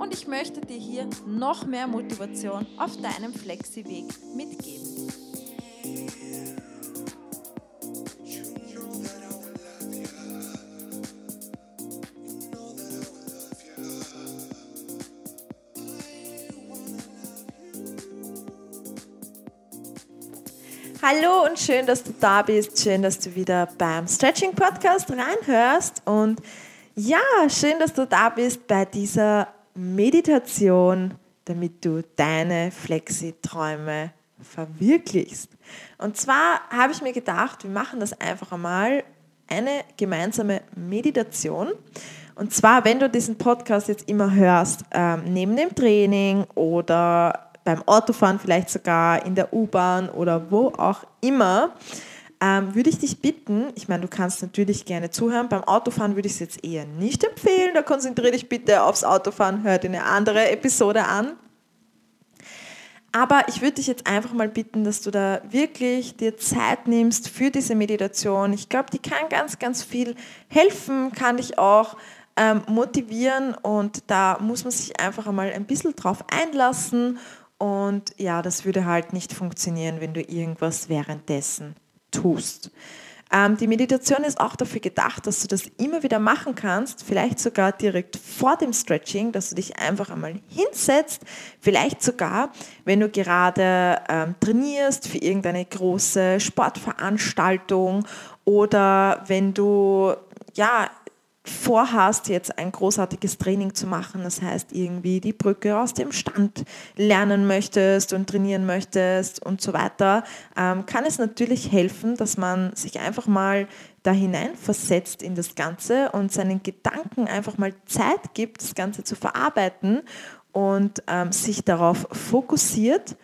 und ich möchte dir hier noch mehr Motivation auf deinem Flexi-Weg mitgeben. Hallo und schön, dass du da bist. Schön, dass du wieder beim Stretching Podcast reinhörst. Und ja, schön, dass du da bist bei dieser Meditation, damit du deine Flexi-Träume verwirklichst. Und zwar habe ich mir gedacht, wir machen das einfach einmal eine gemeinsame Meditation. Und zwar, wenn du diesen Podcast jetzt immer hörst, ähm, neben dem Training oder beim Autofahren vielleicht sogar in der U-Bahn oder wo auch immer, ähm, würde ich dich bitten, ich meine, du kannst natürlich gerne zuhören, beim Autofahren würde ich es jetzt eher nicht empfehlen, da konzentriere dich bitte aufs Autofahren, hör dir eine andere Episode an. Aber ich würde dich jetzt einfach mal bitten, dass du da wirklich dir Zeit nimmst für diese Meditation. Ich glaube, die kann ganz, ganz viel helfen, kann dich auch ähm, motivieren und da muss man sich einfach einmal ein bisschen drauf einlassen. Und ja, das würde halt nicht funktionieren, wenn du irgendwas währenddessen tust. Ähm, die Meditation ist auch dafür gedacht, dass du das immer wieder machen kannst, vielleicht sogar direkt vor dem Stretching, dass du dich einfach einmal hinsetzt, vielleicht sogar, wenn du gerade ähm, trainierst für irgendeine große Sportveranstaltung oder wenn du ja vorhast, jetzt ein großartiges Training zu machen, das heißt irgendwie die Brücke aus dem Stand lernen möchtest und trainieren möchtest und so weiter, ähm, kann es natürlich helfen, dass man sich einfach mal da hinein versetzt in das Ganze und seinen Gedanken einfach mal Zeit gibt, das Ganze zu verarbeiten und ähm, sich darauf fokussiert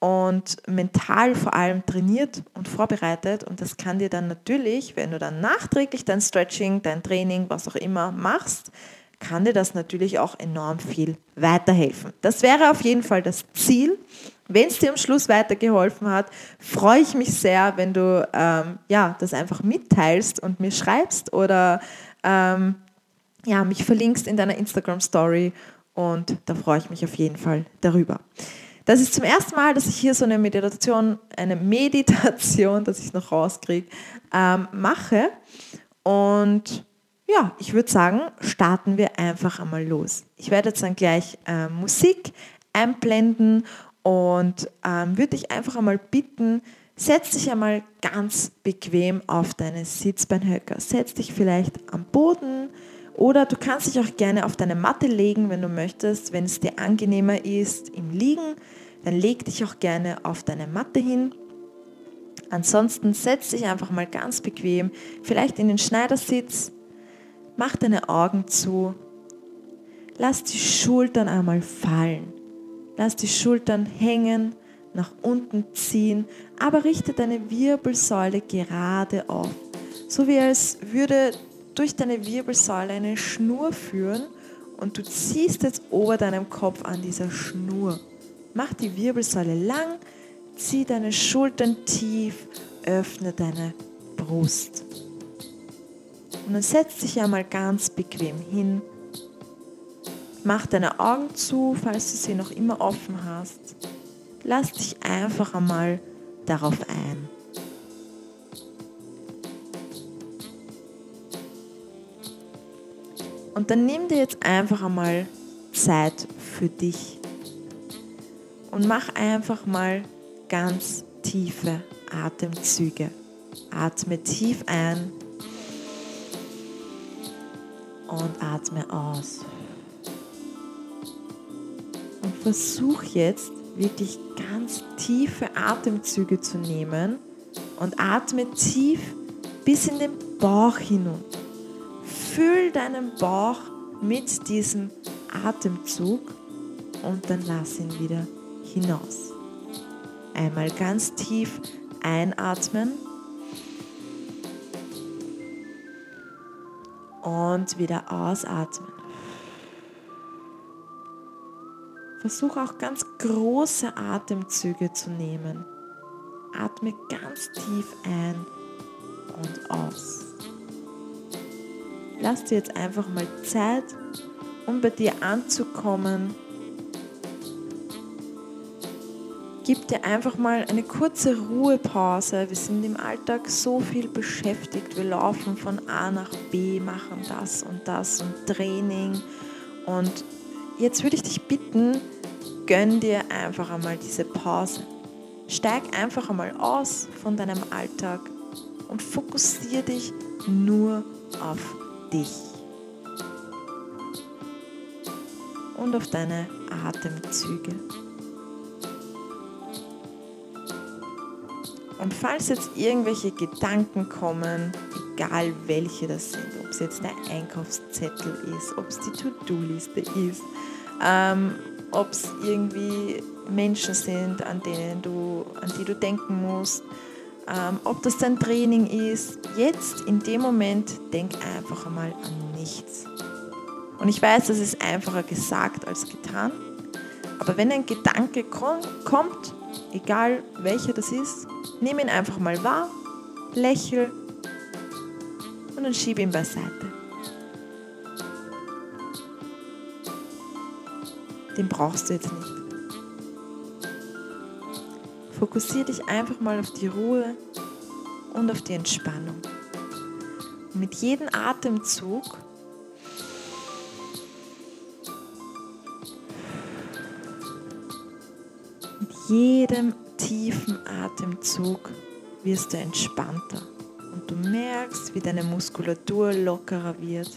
und mental vor allem trainiert und vorbereitet. Und das kann dir dann natürlich, wenn du dann nachträglich dein Stretching, dein Training, was auch immer machst, kann dir das natürlich auch enorm viel weiterhelfen. Das wäre auf jeden Fall das Ziel. Wenn es dir am Schluss weitergeholfen hat, freue ich mich sehr, wenn du ähm, ja, das einfach mitteilst und mir schreibst oder ähm, ja, mich verlinkst in deiner Instagram-Story und da freue ich mich auf jeden Fall darüber. Das ist zum ersten Mal, dass ich hier so eine Meditation, eine Meditation, dass ich noch rauskriege, ähm, mache. Und ja, ich würde sagen, starten wir einfach einmal los. Ich werde jetzt dann gleich äh, Musik einblenden und ähm, würde dich einfach einmal bitten, setz dich einmal ganz bequem auf deine Sitzbeinhöcker. Setz dich vielleicht am Boden oder du kannst dich auch gerne auf deine Matte legen, wenn du möchtest, wenn es dir angenehmer ist im Liegen dann leg dich auch gerne auf deine Matte hin. Ansonsten setz dich einfach mal ganz bequem, vielleicht in den Schneidersitz, mach deine Augen zu, lass die Schultern einmal fallen, lass die Schultern hängen, nach unten ziehen, aber richte deine Wirbelsäule gerade auf, so wie als würde durch deine Wirbelsäule eine Schnur führen und du ziehst jetzt ober deinem Kopf an dieser Schnur. Mach die Wirbelsäule lang, zieh deine Schultern tief, öffne deine Brust. Und dann setz dich einmal ganz bequem hin. Mach deine Augen zu, falls du sie noch immer offen hast. Lass dich einfach einmal darauf ein. Und dann nimm dir jetzt einfach einmal Zeit für dich und mach einfach mal ganz tiefe Atemzüge. Atme tief ein und atme aus. Und versuch jetzt wirklich ganz tiefe Atemzüge zu nehmen und atme tief bis in den Bauch hinunter. Füll deinen Bauch mit diesem Atemzug und dann lass ihn wieder hinaus. Einmal ganz tief einatmen und wieder ausatmen. Versuch auch ganz große Atemzüge zu nehmen. Atme ganz tief ein und aus. Lass dir jetzt einfach mal Zeit, um bei dir anzukommen. Gib dir einfach mal eine kurze Ruhepause. Wir sind im Alltag so viel beschäftigt. Wir laufen von A nach B, machen das und das und Training. Und jetzt würde ich dich bitten, gönn dir einfach einmal diese Pause. Steig einfach einmal aus von deinem Alltag und fokussiere dich nur auf dich und auf deine Atemzüge. Und falls jetzt irgendwelche Gedanken kommen, egal welche das sind, ob es jetzt der Einkaufszettel ist, ob es die To-Do-Liste ist, ähm, ob es irgendwie Menschen sind, an denen du, an die du denken musst, ähm, ob das dein Training ist. Jetzt in dem Moment denk einfach einmal an nichts. Und ich weiß, das ist einfacher gesagt als getan. Aber wenn ein Gedanke kommt, egal welcher das ist, nimm ihn einfach mal wahr, lächel und dann schieb ihn beiseite. Den brauchst du jetzt nicht. Fokussiere dich einfach mal auf die Ruhe und auf die Entspannung. Und mit jedem Atemzug mit jedem tiefen Atemzug wirst du entspannter und du merkst, wie deine Muskulatur lockerer wird.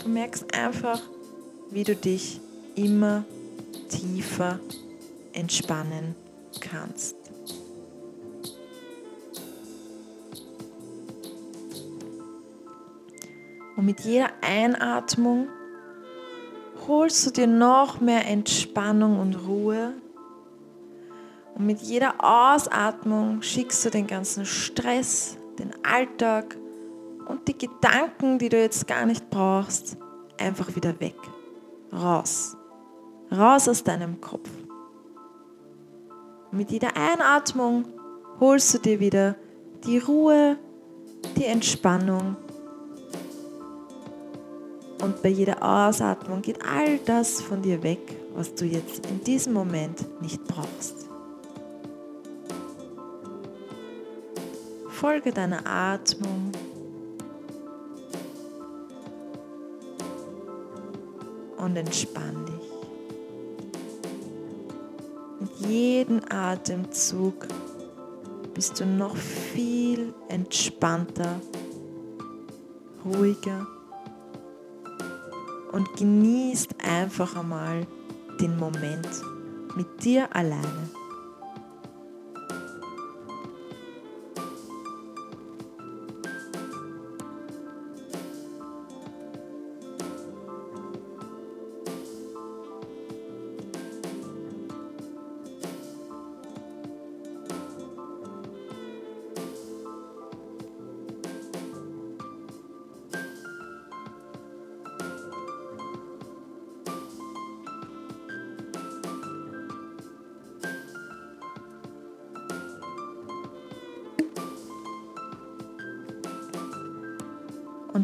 Du merkst einfach, wie du dich immer tiefer entspannen kannst. Und mit jeder Einatmung holst du dir noch mehr Entspannung und Ruhe. Und mit jeder Ausatmung schickst du den ganzen Stress, den Alltag und die Gedanken, die du jetzt gar nicht brauchst, einfach wieder weg. Raus. Raus aus deinem Kopf. Mit jeder Einatmung holst du dir wieder die Ruhe, die Entspannung. Und bei jeder Ausatmung geht all das von dir weg, was du jetzt in diesem Moment nicht brauchst. Folge deiner Atmung. Und entspann dich. Mit jedem Atemzug bist du noch viel entspannter, ruhiger und genießt einfach einmal den Moment mit dir alleine.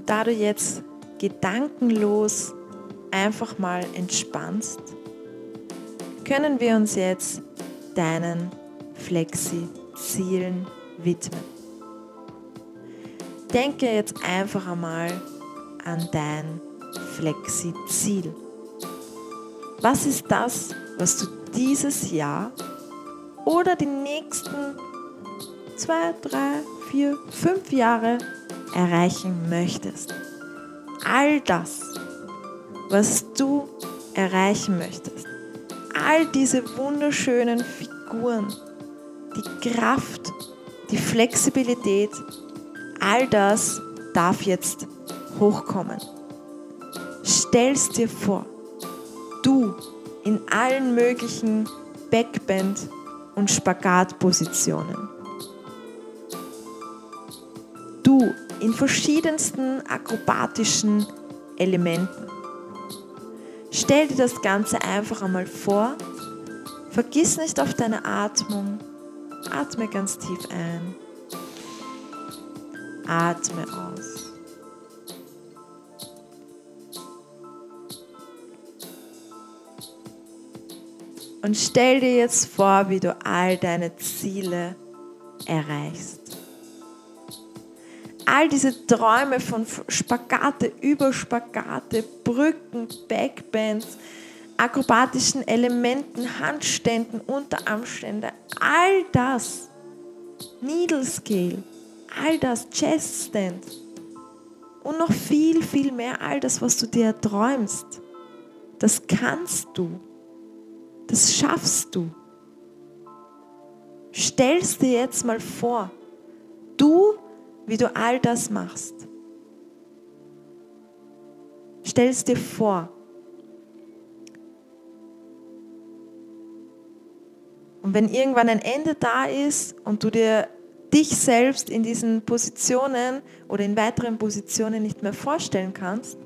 Und da du jetzt gedankenlos einfach mal entspannst, können wir uns jetzt deinen Flexi-Zielen widmen. Denke jetzt einfach einmal an dein Flexi-Ziel. Was ist das, was du dieses Jahr oder die nächsten zwei, drei, vier, fünf Jahre erreichen möchtest. All das, was du erreichen möchtest. All diese wunderschönen Figuren, die Kraft, die Flexibilität, all das darf jetzt hochkommen. Stell's dir vor, du in allen möglichen Backbend und Spagatpositionen. Du in verschiedensten akrobatischen Elementen. Stell dir das Ganze einfach einmal vor. Vergiss nicht auf deine Atmung. Atme ganz tief ein. Atme aus. Und stell dir jetzt vor, wie du all deine Ziele erreichst. All diese Träume von Spagate über Spagate, Brücken, Backbands, akrobatischen Elementen, Handständen, Unterarmstände, all das, Needle Scale, all das, Chest Stand und noch viel, viel mehr, all das, was du dir träumst, das kannst du. Das schaffst du. Stellst dir jetzt mal vor, du, wie du all das machst. Stellst dir vor. Und wenn irgendwann ein Ende da ist und du dir dich selbst in diesen Positionen oder in weiteren Positionen nicht mehr vorstellen kannst,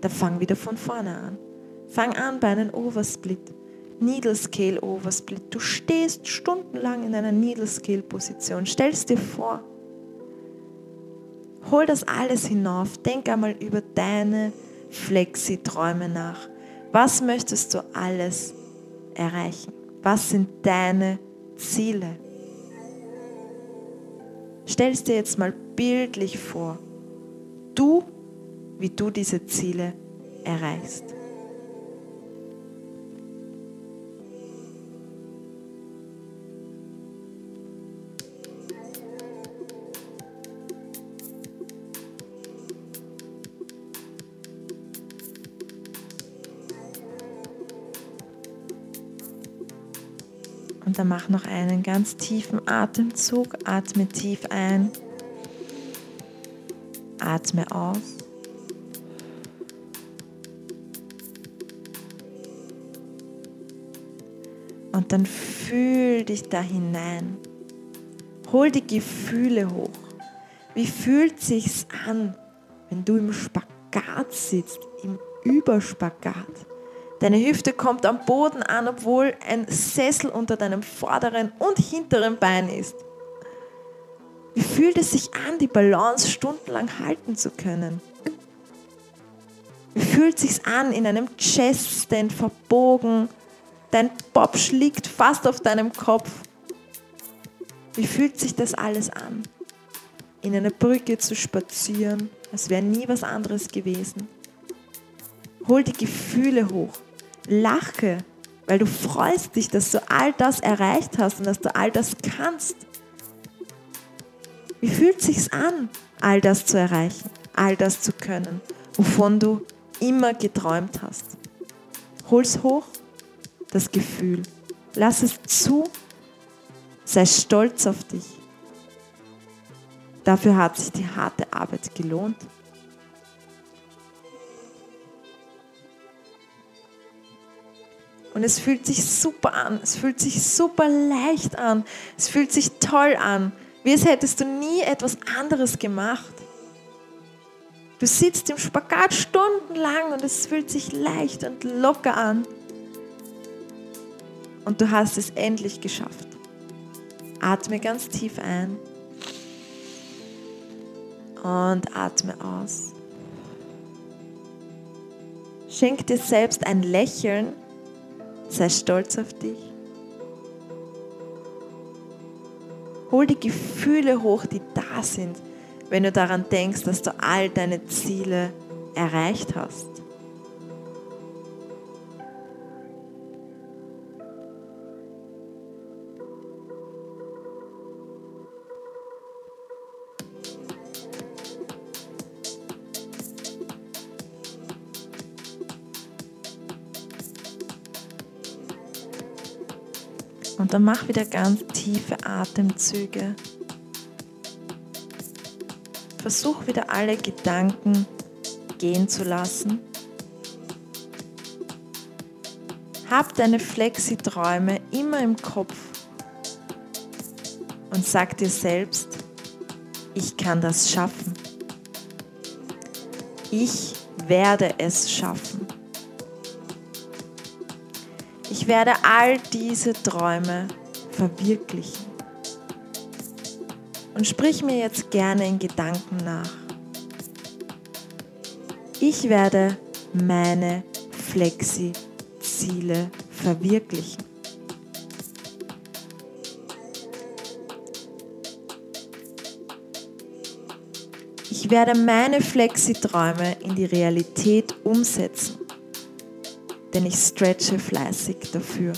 dann fang wieder von vorne an. Fang an bei einem Oversplit. Needle Scale Oversplit. Du stehst stundenlang in einer Needle Scale Position. Stellst dir vor. Hol das alles hinauf. Denk einmal über deine Flexi-Träume nach. Was möchtest du alles erreichen? Was sind deine Ziele? Stellst dir jetzt mal bildlich vor, du, wie du diese Ziele erreichst. Dann mach noch einen ganz tiefen Atemzug. Atme tief ein. Atme aus. Und dann fühl dich da hinein. Hol die Gefühle hoch. Wie fühlt sich's an, wenn du im Spagat sitzt, im Überspagat? Deine Hüfte kommt am Boden an, obwohl ein Sessel unter deinem vorderen und hinteren Bein ist. Wie fühlt es sich an, die Balance stundenlang halten zu können? Wie fühlt es sich an, in einem Chest-Stand verbogen, dein Bob liegt fast auf deinem Kopf? Wie fühlt sich das alles an? In einer Brücke zu spazieren, als wäre nie was anderes gewesen. Hol die Gefühle hoch lache, weil du freust dich, dass du all das erreicht hast und dass du all das kannst. Wie fühlt es sich an, all das zu erreichen, all das zu können, wovon du immer geträumt hast? Hol's hoch, das Gefühl. Lass es zu. Sei stolz auf dich. Dafür hat sich die harte Arbeit gelohnt. Und es fühlt sich super an. Es fühlt sich super leicht an. Es fühlt sich toll an. Wie als hättest du nie etwas anderes gemacht. Du sitzt im Spagat stundenlang und es fühlt sich leicht und locker an. Und du hast es endlich geschafft. Atme ganz tief ein und atme aus. Schenk dir selbst ein Lächeln Sei stolz auf dich. Hol die Gefühle hoch, die da sind, wenn du daran denkst, dass du all deine Ziele erreicht hast. Und dann mach wieder ganz tiefe Atemzüge. Versuch wieder alle Gedanken gehen zu lassen. Hab deine Flexi-Träume immer im Kopf und sag dir selbst, ich kann das schaffen. Ich werde es schaffen. Ich werde all diese Träume verwirklichen. Und sprich mir jetzt gerne in Gedanken nach. Ich werde meine Flexi-Ziele verwirklichen. Ich werde meine Flexi-Träume in die Realität umsetzen, denn ich stretche fleißig dafür.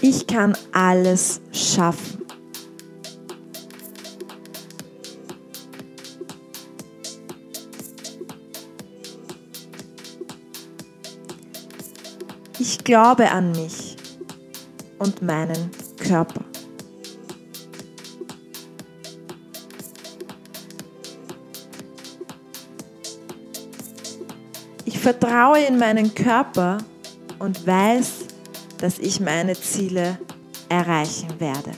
Ich kann alles schaffen. Ich glaube an mich und meinen Körper. Vertraue in meinen Körper und weiß, dass ich meine Ziele erreichen werde.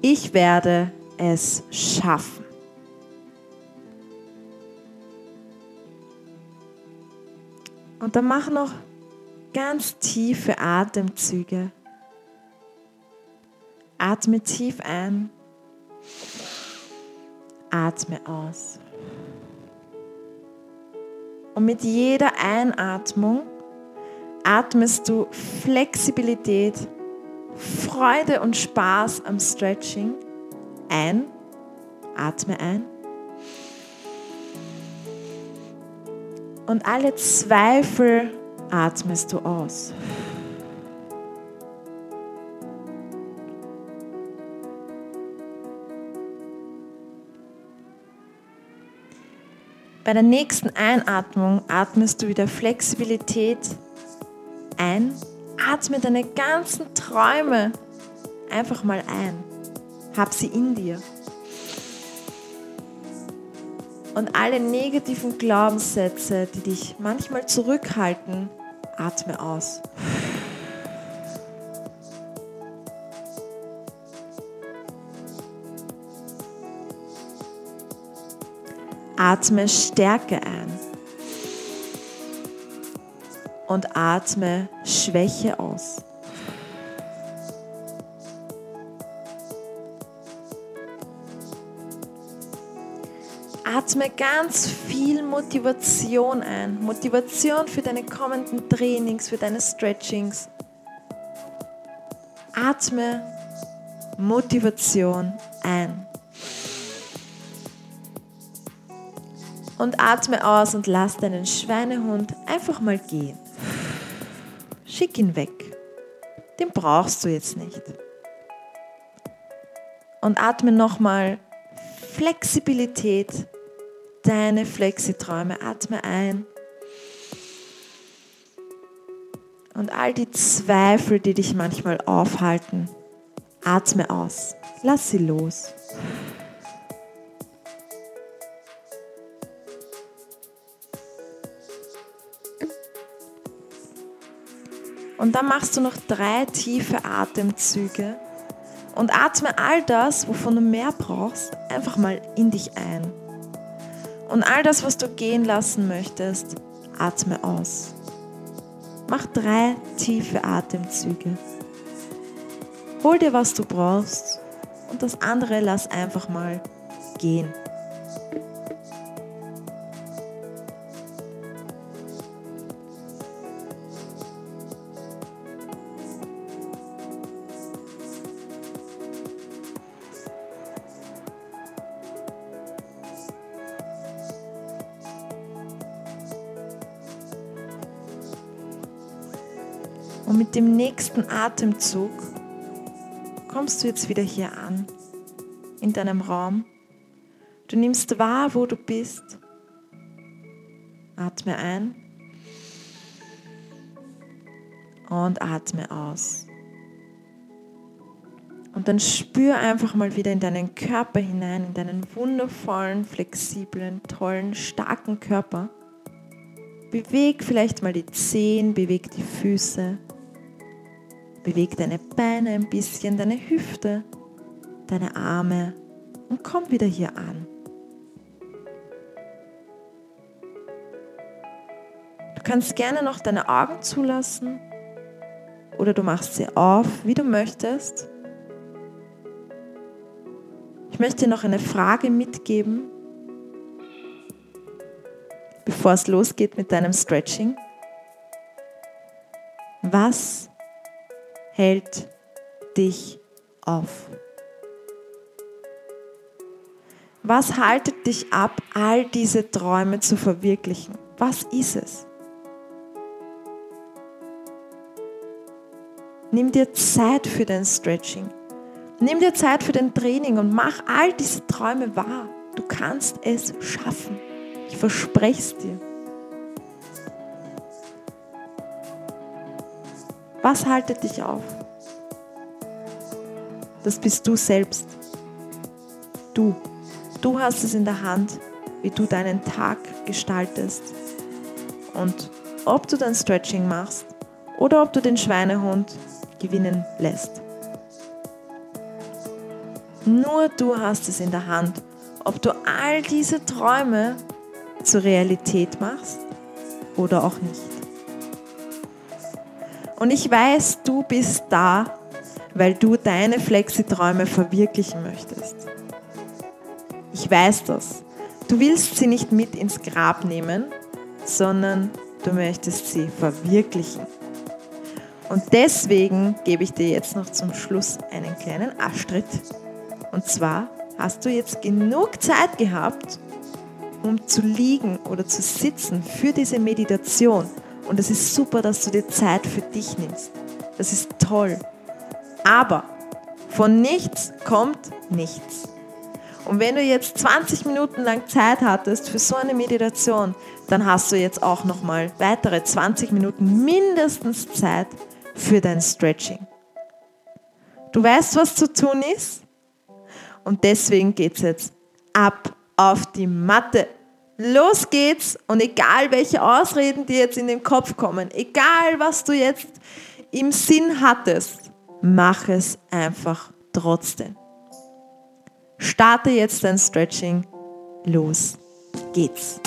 Ich werde es schaffen. Und dann mach noch ganz tiefe Atemzüge. Atme tief ein Atme aus. Und mit jeder Einatmung atmest du Flexibilität, Freude und Spaß am Stretching ein. Atme ein. Und alle Zweifel atmest du aus. Bei der nächsten Einatmung atmest du wieder Flexibilität ein. Atme deine ganzen Träume einfach mal ein. Hab sie in dir. Und alle negativen Glaubenssätze, die dich manchmal zurückhalten, atme aus. Atme Stärke ein. Und atme Schwäche aus. Atme ganz viel Motivation ein. Motivation für deine kommenden Trainings, für deine Stretchings. Atme Motivation ein. Und atme aus und lass deinen Schweinehund einfach mal gehen. Schick ihn weg. Den brauchst du jetzt nicht. Und atme nochmal Flexibilität, deine Flexiträume. Atme ein. Und all die Zweifel, die dich manchmal aufhalten, atme aus. Lass sie los. Und dann machst du noch drei tiefe Atemzüge und atme all das, wovon du mehr brauchst, einfach mal in dich ein. Und all das, was du gehen lassen möchtest, atme aus. Mach drei tiefe Atemzüge. Hol dir, was du brauchst und das andere lass einfach mal gehen. Und mit dem nächsten Atemzug kommst du jetzt wieder hier an, in deinem Raum. Du nimmst wahr, wo du bist. Atme ein und atme aus. Und dann spür einfach mal wieder in deinen Körper hinein, in deinen wundervollen, flexiblen, tollen, starken Körper. Beweg vielleicht mal die Zehen, beweg die Füße, beweg deine Beine ein bisschen, deine Hüfte, deine Arme und komm wieder hier an. Du kannst gerne noch deine Augen zulassen oder du machst sie auf, wie du möchtest. Ich möchte dir noch eine Frage mitgeben, bevor es losgeht mit deinem Stretching. Was hält dich auf? Was haltet dich ab, all diese Träume zu verwirklichen? Was ist es? Nimm dir Zeit für dein Stretching. Nimm dir Zeit für dein Training und mach all diese Träume wahr. Du kannst es schaffen. Ich verspreche es dir. Was haltet dich auf? Das bist du selbst. Du. Du hast es in der Hand, wie du deinen Tag gestaltest. Und ob du dein Stretching machst oder ob du den Schweinehund gewinnen lässt. Nur du hast es in der Hand, ob du all diese Träume zur Realität machst oder auch nicht. Und ich weiß, du bist da, weil du deine Flexi-Träume verwirklichen möchtest. Ich weiß das. Du willst sie nicht mit ins Grab nehmen, sondern du möchtest sie verwirklichen. Und deswegen gebe ich dir jetzt noch zum Schluss einen kleinen Arschtritt und zwar hast du jetzt genug Zeit gehabt, um zu liegen oder zu sitzen für diese Meditation. Und es ist super, dass du dir Zeit für dich nimmst. Das ist toll. Aber von nichts kommt nichts. Und wenn du jetzt 20 Minuten lang Zeit hattest für so eine Meditation, dann hast du jetzt auch noch mal weitere 20 Minuten mindestens Zeit für dein Stretching. Du weißt, was zu tun ist? Und deswegen geht es jetzt ab auf die Matte. Los geht's und egal welche Ausreden dir jetzt in den Kopf kommen, egal was du jetzt im Sinn hattest, mach es einfach trotzdem. Starte jetzt dein Stretching. Los geht's.